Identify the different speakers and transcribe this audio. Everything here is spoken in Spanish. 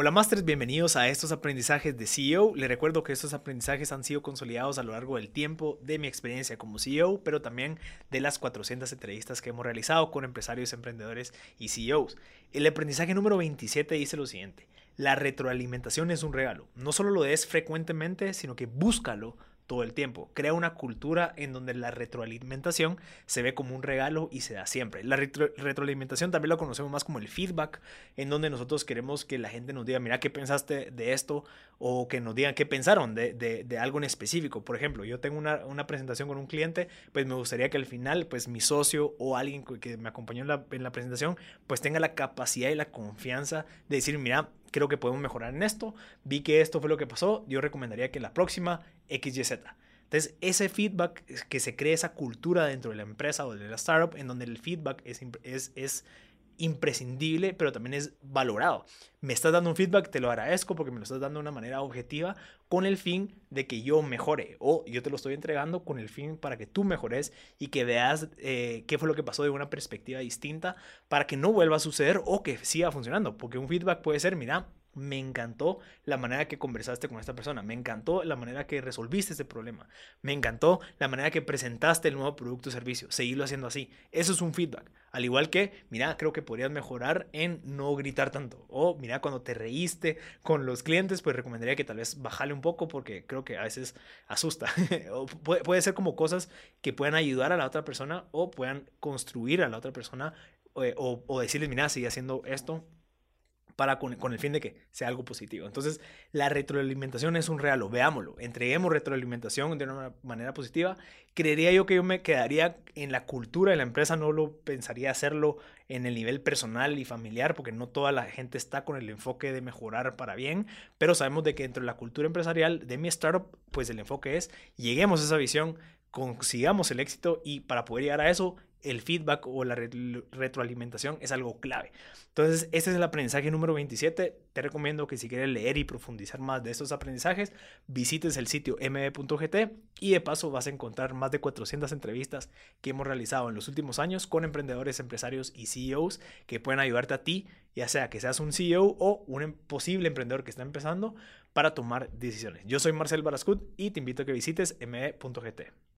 Speaker 1: Hola Masters, bienvenidos a estos aprendizajes de CEO. Les recuerdo que estos aprendizajes han sido consolidados a lo largo del tiempo de mi experiencia como CEO, pero también de las 400 entrevistas que hemos realizado con empresarios, emprendedores y CEOs. El aprendizaje número 27 dice lo siguiente, la retroalimentación es un regalo. No solo lo des frecuentemente, sino que búscalo todo el tiempo. Crea una cultura en donde la retroalimentación se ve como un regalo y se da siempre. La retroalimentación también lo conocemos más como el feedback, en donde nosotros queremos que la gente nos diga, mira, ¿qué pensaste de esto? O que nos digan qué pensaron de, de, algo en específico. Por ejemplo, yo tengo una, una, presentación con un cliente, pues me gustaría que al final, pues mi socio o alguien que me acompañó en la, en la presentación, pues tenga la capacidad y la confianza de decir, mira, creo que podemos mejorar en esto, vi que esto fue lo que pasó, yo recomendaría que la próxima XYZ. Entonces, ese feedback, que se cree esa cultura dentro de la empresa o de la startup, en donde el feedback es, es, es imprescindible, pero también es valorado. Me estás dando un feedback, te lo agradezco porque me lo estás dando de una manera objetiva con el fin de que yo mejore o yo te lo estoy entregando con el fin para que tú mejores y que veas eh, qué fue lo que pasó de una perspectiva distinta para que no vuelva a suceder o que siga funcionando. Porque un feedback puede ser, mira, me encantó la manera que conversaste con esta persona, me encantó la manera que resolviste este problema, me encantó la manera que presentaste el nuevo producto o servicio, seguirlo haciendo así. Eso es un feedback. Al igual que, mira, creo que podrías mejorar en no gritar tanto. O mira, cuando te reíste con los clientes, pues recomendaría que tal vez bajale un poco porque creo que a veces asusta. o puede, ser como cosas que puedan ayudar a la otra persona o puedan construir a la otra persona eh, o, o decirles, mira, sigue haciendo esto para con, el fin de que sea algo positivo. Entonces, la retroalimentación es un regalo, veámoslo, entreguemos retroalimentación de una manera positiva. Creería yo que yo me quedaría en la cultura de la empresa, no lo pensaría hacerlo en el nivel personal y familiar, porque no toda la gente está con el enfoque de mejorar para bien, pero sabemos de que dentro de la cultura empresarial de mi startup, pues el enfoque es lleguemos a esa visión, consigamos el éxito y para poder llegar a eso el feedback o la retroalimentación es algo clave. Entonces, este es el aprendizaje número 27. Te recomiendo que si quieres leer y profundizar más de estos aprendizajes, visites el sitio mb.gt y de paso vas a encontrar más de 400 entrevistas que hemos realizado en los últimos años con emprendedores, empresarios y CEOs que pueden ayudarte a ti, ya sea que seas un CEO o un em-, posible emprendedor que está empezando, para tomar decisiones. Yo soy Marcel Barascut y te invito a que visites mb.gt.